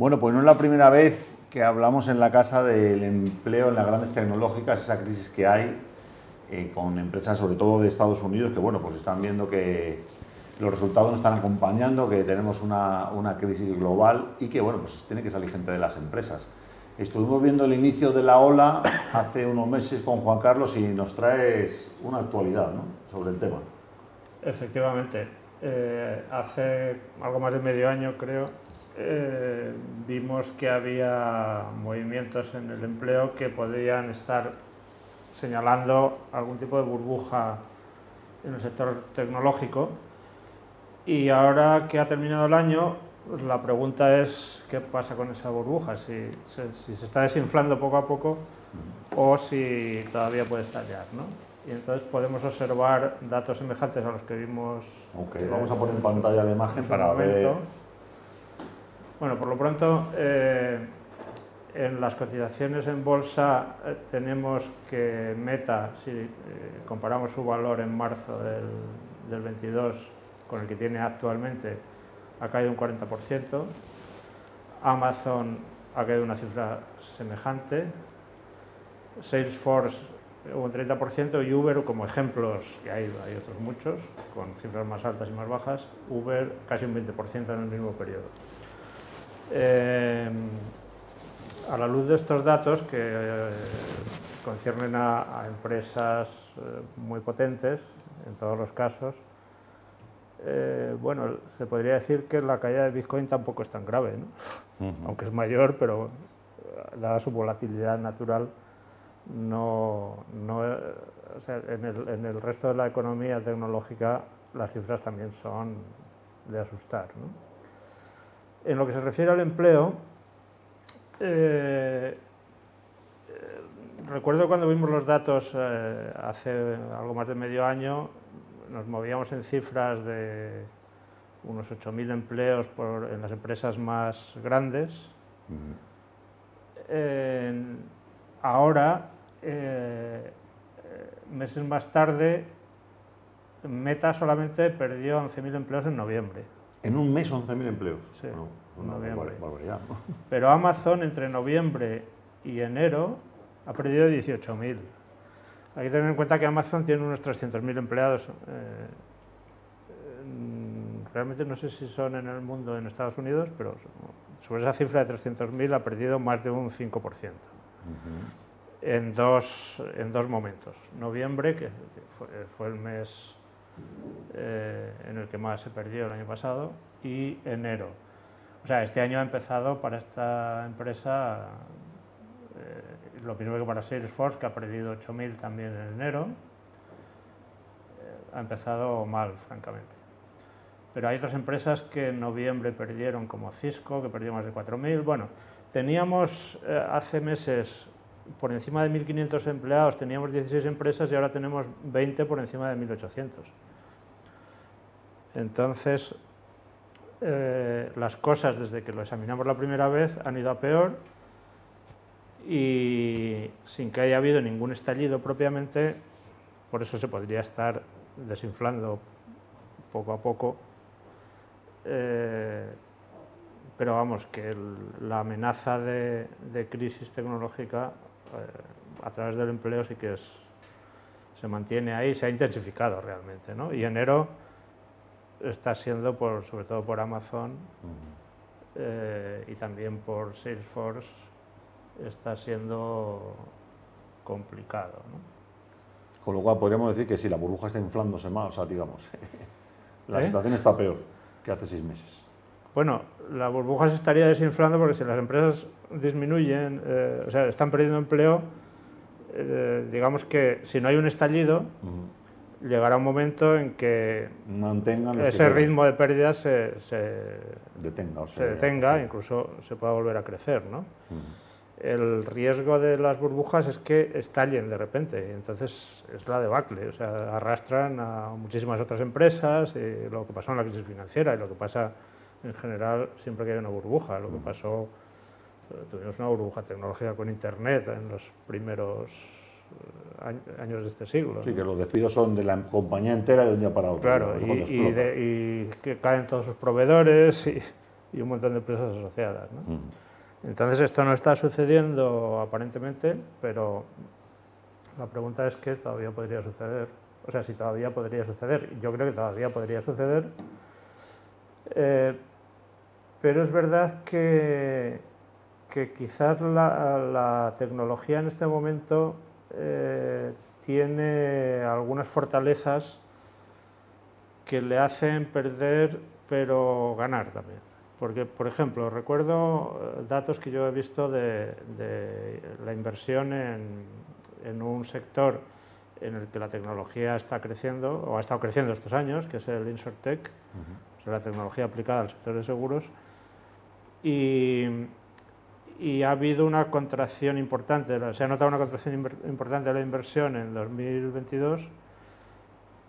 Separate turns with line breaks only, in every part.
Bueno, pues no es la primera vez que hablamos en la casa del empleo en las grandes tecnológicas, esa crisis que hay eh, con empresas, sobre todo de Estados Unidos, que bueno, pues están viendo que los resultados no están acompañando, que tenemos una, una crisis global y que bueno, pues tiene que salir gente de las empresas. Estuvimos viendo el inicio de la ola hace unos meses con Juan Carlos y nos traes una actualidad ¿no? sobre el tema.
Efectivamente, eh, hace algo más de medio año creo eh, vimos que había movimientos en el empleo que podrían estar señalando algún tipo de burbuja en el sector tecnológico. Y ahora que ha terminado el año, pues la pregunta es qué pasa con esa burbuja, si, si, se está desinflando poco a poco o si todavía puede estallar. ¿no? Y entonces podemos observar datos semejantes a los que vimos.
Okay, vamos a poner en pantalla la imagen para ver
bueno, por lo pronto, eh, en las cotizaciones en bolsa eh, tenemos que Meta, si eh, comparamos su valor en marzo del, del 22 con el que tiene actualmente, ha caído un 40%. Amazon ha caído una cifra semejante. Salesforce un 30% y Uber, como ejemplos, que hay, hay otros muchos, con cifras más altas y más bajas, Uber casi un 20% en el mismo periodo. Eh, a la luz de estos datos que eh, conciernen a, empresas eh, muy potentes, en todos los casos, bueno, se podría decir que la caída de Bitcoin tampoco es tan grave, aunque es mayor, pero dada su volatilidad natural, no, no en, el, en, el, resto de la economía tecnológica las cifras también son de asustar. ¿no? En lo que se refiere al empleo, eh, eh, recuerdo cuando vimos los datos eh, hace algo más de medio año, nos movíamos en cifras de unos 8.000 empleos en las empresas más grandes. ahora, meses más tarde, Meta solamente perdió 11.000 empleos en noviembre.
En un mes 11.000 empleos.
Sí, una barbaridad. Pero Amazon entre noviembre y enero ha perdido 18.000. Hay que tener en cuenta que Amazon tiene unos 300.000 empleados. Eh, realmente no sé si son en el mundo en Estados Unidos, pero sobre esa cifra de 300.000 ha perdido más de un 5%. en, dos, en dos momentos. Noviembre, que fue, fue el mes eh, en el que más se perdió el año pasado, y enero. O sea, este año ha empezado para esta empresa eh, lo mismo que para Salesforce, que ha perdido 8.000 también en enero. Eh, ha empezado mal, francamente. Pero hay otras empresas que en noviembre perdieron, como Cisco, que perdió más de 4.000. Bueno, teníamos hace meses por encima de 1.500 empleados, teníamos 16 empresas y ahora tenemos 20 por encima de 1.800. Entonces, eh, las cosas desde que lo examinamos la primera vez han ido a peor y sin que haya habido ningún estallido propiamente, por eso se podría estar desinflando poco a poco. Eh, pero vamos, que la amenaza de, crisis tecnológica eh, a través del empleo sí que se mantiene ahí, se ha intensificado realmente. ¿no? Y enero está siendo, por, sobre todo por Amazon eh, y también por Salesforce, está siendo complicado. ¿no?
Con lo cual podríamos decir que si la burbuja está inflándose más, o sea, digamos, la ¿Eh? situación está peor que hace seis meses.
Bueno, la burbuja se estaría desinflando porque si las empresas disminuyen, eh, o sea, están perdiendo empleo, digamos que si no hay un estallido, llegará un momento en que ese ritmo de pérdidas se,
detenga,
se detenga incluso se pueda volver a crecer. ¿no? El riesgo de las burbujas es que estallen de repente, y entonces es la debacle, o sea, arrastran a muchísimas otras empresas, y lo que pasó en la crisis financiera y lo que pasa en general siempre que hay una burbuja, lo que pasó, eh, tuvimos una burbuja tecnológica con Internet en los primeros años de este siglo.
Sí, que los despidos son de la compañía entera de un día para otro.
Claro, y, que caen todos sus proveedores y, y un montón de empresas asociadas. ¿no? Entonces esto no está sucediendo aparentemente, pero la pregunta es que todavía podría suceder. O sea, si todavía podría suceder. Yo creo que todavía podría suceder. Eh, pero es verdad que, que quizás la, tecnología en este momento eh, tiene algunas fortalezas que le hacen perder pero ganar también. Porque, por ejemplo, recuerdo eh, datos que yo he visto de, la inversión en, un sector en el que la tecnología está creciendo, o ha estado creciendo estos años, que es el InsurTech, la tecnología aplicada al sector de seguros, y, y, ha habido una contracción importante, se ha notado una contracción importante de la inversión en 2022,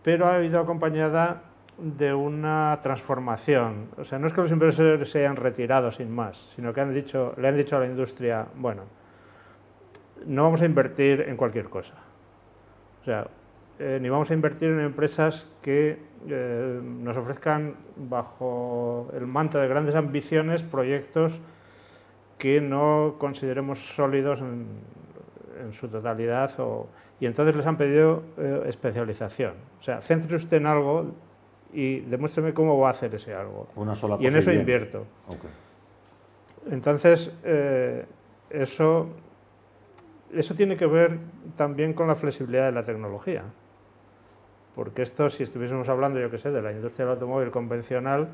pero ha habido acompañada de una transformación. O sea, no es que los inversores se hayan retirado sin más, sino que han dicho, le han dicho a la industria, bueno, no vamos a invertir en cualquier cosa. O sea, eh, ni vamos a invertir en empresas que eh, nos ofrezcan bajo el manto de grandes ambiciones proyectos que no consideremos sólidos en, su totalidad y entonces les han pedido eh, especialización. O sea, céntrese usted en algo y demuéstreme cómo va a hacer ese algo.
Una sola
y en eso invierto. Entonces, eh, eso, eso tiene que ver también con la flexibilidad de la tecnología. Porque esto, si estuviésemos hablando, yo qué sé, de la industria del automóvil convencional,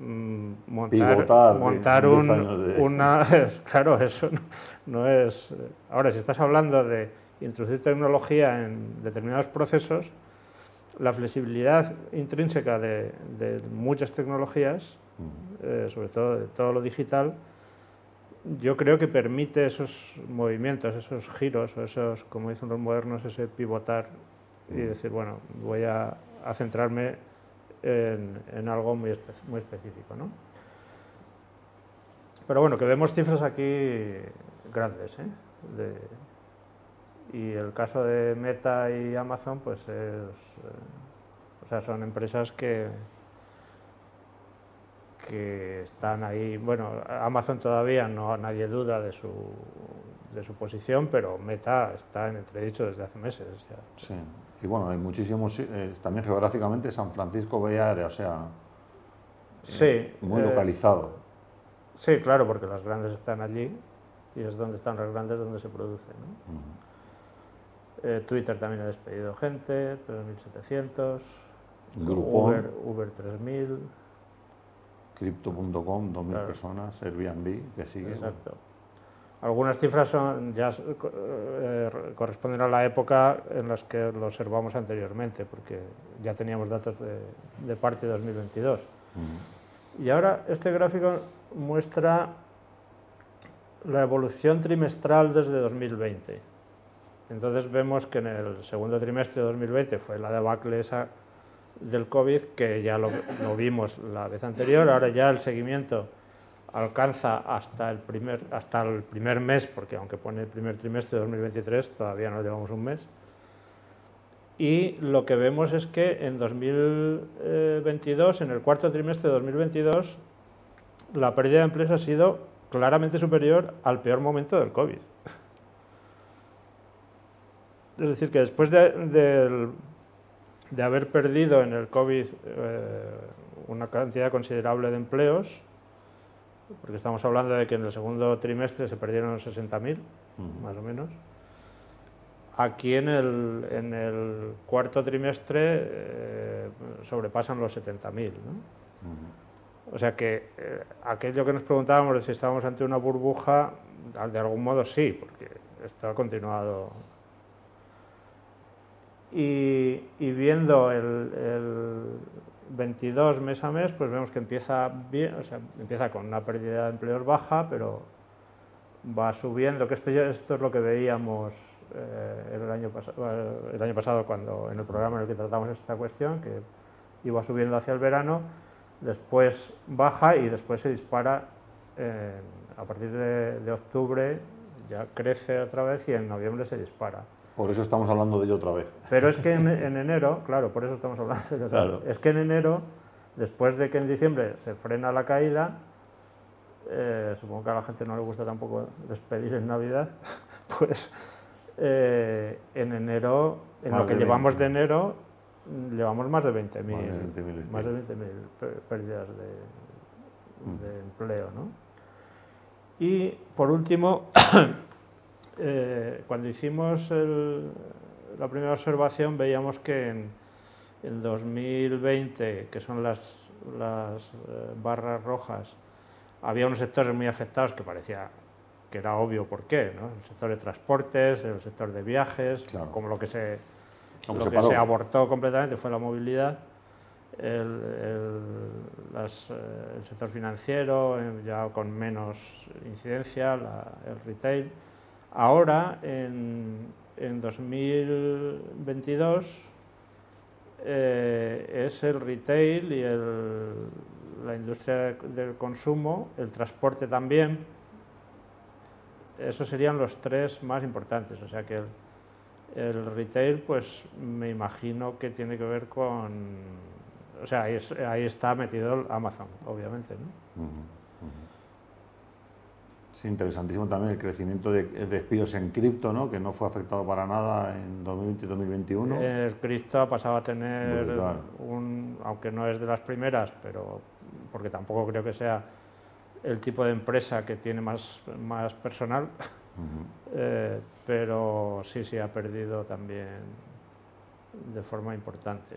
mm, montar, montar un, una... claro, eso no, es... Ahora, si estás hablando de introducir tecnología en determinados procesos, la flexibilidad intrínseca de, muchas tecnologías, eh, sobre todo de todo lo digital, yo creo que permite esos movimientos, esos giros, o esos, como dicen los modernos, ese pivotar y decir, bueno, voy a, centrarme en, algo muy, muy específico. ¿no? Pero bueno, que vemos cifras aquí grandes, ¿eh? y el caso de Meta y Amazon, pues es, eh, o sea, son empresas que, que están ahí. Bueno, Amazon todavía no nadie duda de su, de su posición, pero Meta está en entredicho desde hace meses.
Sí, y bueno, hay muchísimos, eh, también geográficamente San Francisco Bay Area, o sea,
sí,
muy localizado.
Sí, claro, porque las grandes están allí y es donde están las grandes donde se producen. ¿no? Eh, Twitter también ha despedido gente, 3.700. Uber, Uber 3.000.
Crypto.com, 2.000 personas. Airbnb, que sigue.
Exacto. Algunas cifras son, ya eh, corresponden a la época en las que lo observamos anteriormente, porque ya teníamos datos de, parte de 2022. Y ahora este gráfico muestra la evolución trimestral desde 2020. Entonces vemos que en el segundo trimestre de 2020 fue la debacle esa del COVID, que ya lo, vimos la vez anterior, ahora ya el seguimiento alcanza hasta el, primer, hasta el primer mes, porque aunque pone el primer trimestre de 2023, todavía no llevamos un mes. Y lo que vemos es que en 2022, en el cuarto trimestre de 2022, la pérdida de empleos ha sido claramente superior al peor momento del COVID. Es decir, que después de, de, haber perdido en el COVID eh, una cantidad considerable de empleos, porque estamos hablando de que en el segundo trimestre se perdieron 60.000, más o menos, aquí en el, en el cuarto trimestre eh, sobrepasan los 70.000. ¿no? O sea que eh, aquello que nos preguntábamos de si estábamos ante una burbuja, de algún modo sí, porque esto ha continuado y, viendo el, 22 mes a mes, pues vemos que empieza bien, o sea, empieza con una pérdida de empleos baja, pero va subiendo, que esto, esto es lo que veíamos eh, el, año el año pasado cuando en el programa en el que tratamos esta cuestión, que iba subiendo hacia el verano, después baja y después se dispara a partir de octubre, ya crece otra vez y en noviembre se dispara.
Por eso estamos hablando de ello otra vez.
Pero es que en, enero, claro, por eso estamos hablando de ello otra vez. Es que en enero Después de que en diciembre se frena la caída, eh, supongo que a la gente no le gusta tampoco despedir en Navidad, pues eh, en enero, en lo que llevamos de enero, llevamos más de 20.000 más de 20.000 pérdidas de, mm. de, empleo. ¿no? Y por último, eh, cuando hicimos la primera observación veíamos que en, el 2020, que son las, las barras rojas, había unos sectores muy afectados que parecía que era obvio por qué, ¿no? el sector de transportes, el sector de viajes, como lo que se, lo que se abortó completamente fue la movilidad, el, el, sector financiero eh, ya con menos incidencia, el retail. Ahora, en, en 2022, eh, es el retail y el, la industria del consumo, el transporte también. Esos serían los tres más importantes. O sea que el, retail, pues me imagino que tiene que ver con. O sea, ahí, está metido Amazon, obviamente. ¿no?
Sí, interesantísimo también el crecimiento de, despidos en cripto, ¿no? que no fue afectado para nada en 2020-2021.
El cripto ha pasado a tener un, aunque no es de las primeras, pero porque tampoco creo que sea el tipo de empresa que tiene más, más personal, eh, pero sí, sí ha perdido también de forma importante.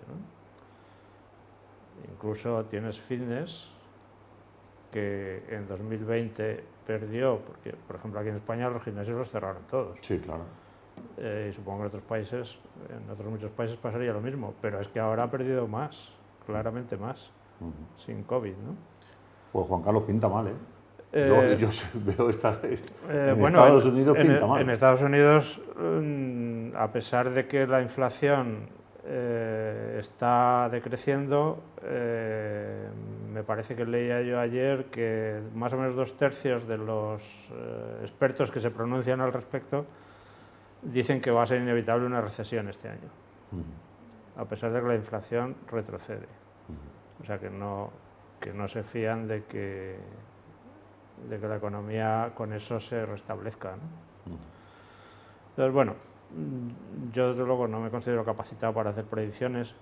Incluso tienes fitness, que en 2020 perdió, porque por ejemplo aquí en España los gimnasios los cerraron todos.
Sí, claro.
Eh, y supongo que en otros países, en otros muchos países pasaría lo mismo, pero es que ahora ha perdido más, claramente más, sin COVID, ¿no?
Pues Juan Carlos pinta mal, ¿eh? eh yo, veo esta, eh, en Estados Unidos pinta mal.
En Estados Unidos, mm, a pesar de que la inflación eh, está decreciendo. Me parece que leía yo ayer que más o menos dos tercios de los eh, expertos que se pronuncian al respecto dicen que va a ser inevitable una recesión este año, a pesar de que la inflación retrocede. O sea que no, que no se fían de que, de que la economía con eso se restablezca. Entonces, bueno, yo desde luego no me considero capacitado para hacer predicciones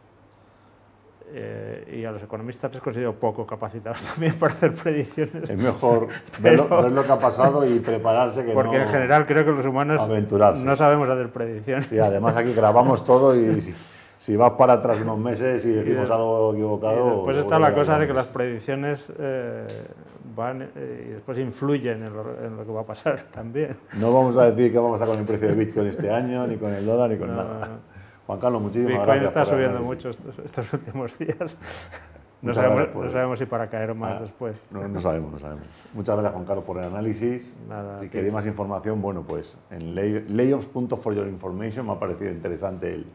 eh, y a los economistas les considero poco capacitados también para hacer predicciones.
Es mejor ver, lo, que ha pasado y prepararse que
Porque en general creo que los humanos no sabemos hacer predicciones.
Y además aquí grabamos todo y si vas para atrás unos meses y decimos algo equivocado...
Y después está la cosa de que las predicciones eh, van eh, y después influyen en lo, que va a pasar también.
No vamos a decir qué vamos a con el precio de Bitcoin este año, ni con el dólar, ni con nada. Juan Carlos, muchísimas
gracias.
Bitcoin
está subiendo mucho estos, últimos días. No sabemos, no sabemos, si para caer más ah, después.
No, no, sabemos, no sabemos. Muchas gracias, Juan Carlos, por el análisis. si queréis más información, bueno, pues en layoffs.foryourinformation me ha parecido interesante el,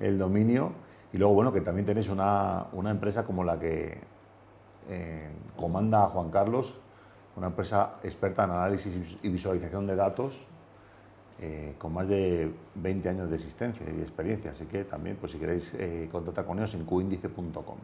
el dominio. Y luego, bueno, que también tenéis una, una empresa como la que eh, comanda Juan Carlos, una empresa experta en análisis y visualización de datos, eh, con más de 20 años de existencia y de experiencia. Así que también, pues si queréis eh, contactar con ellos en cuíndice.com.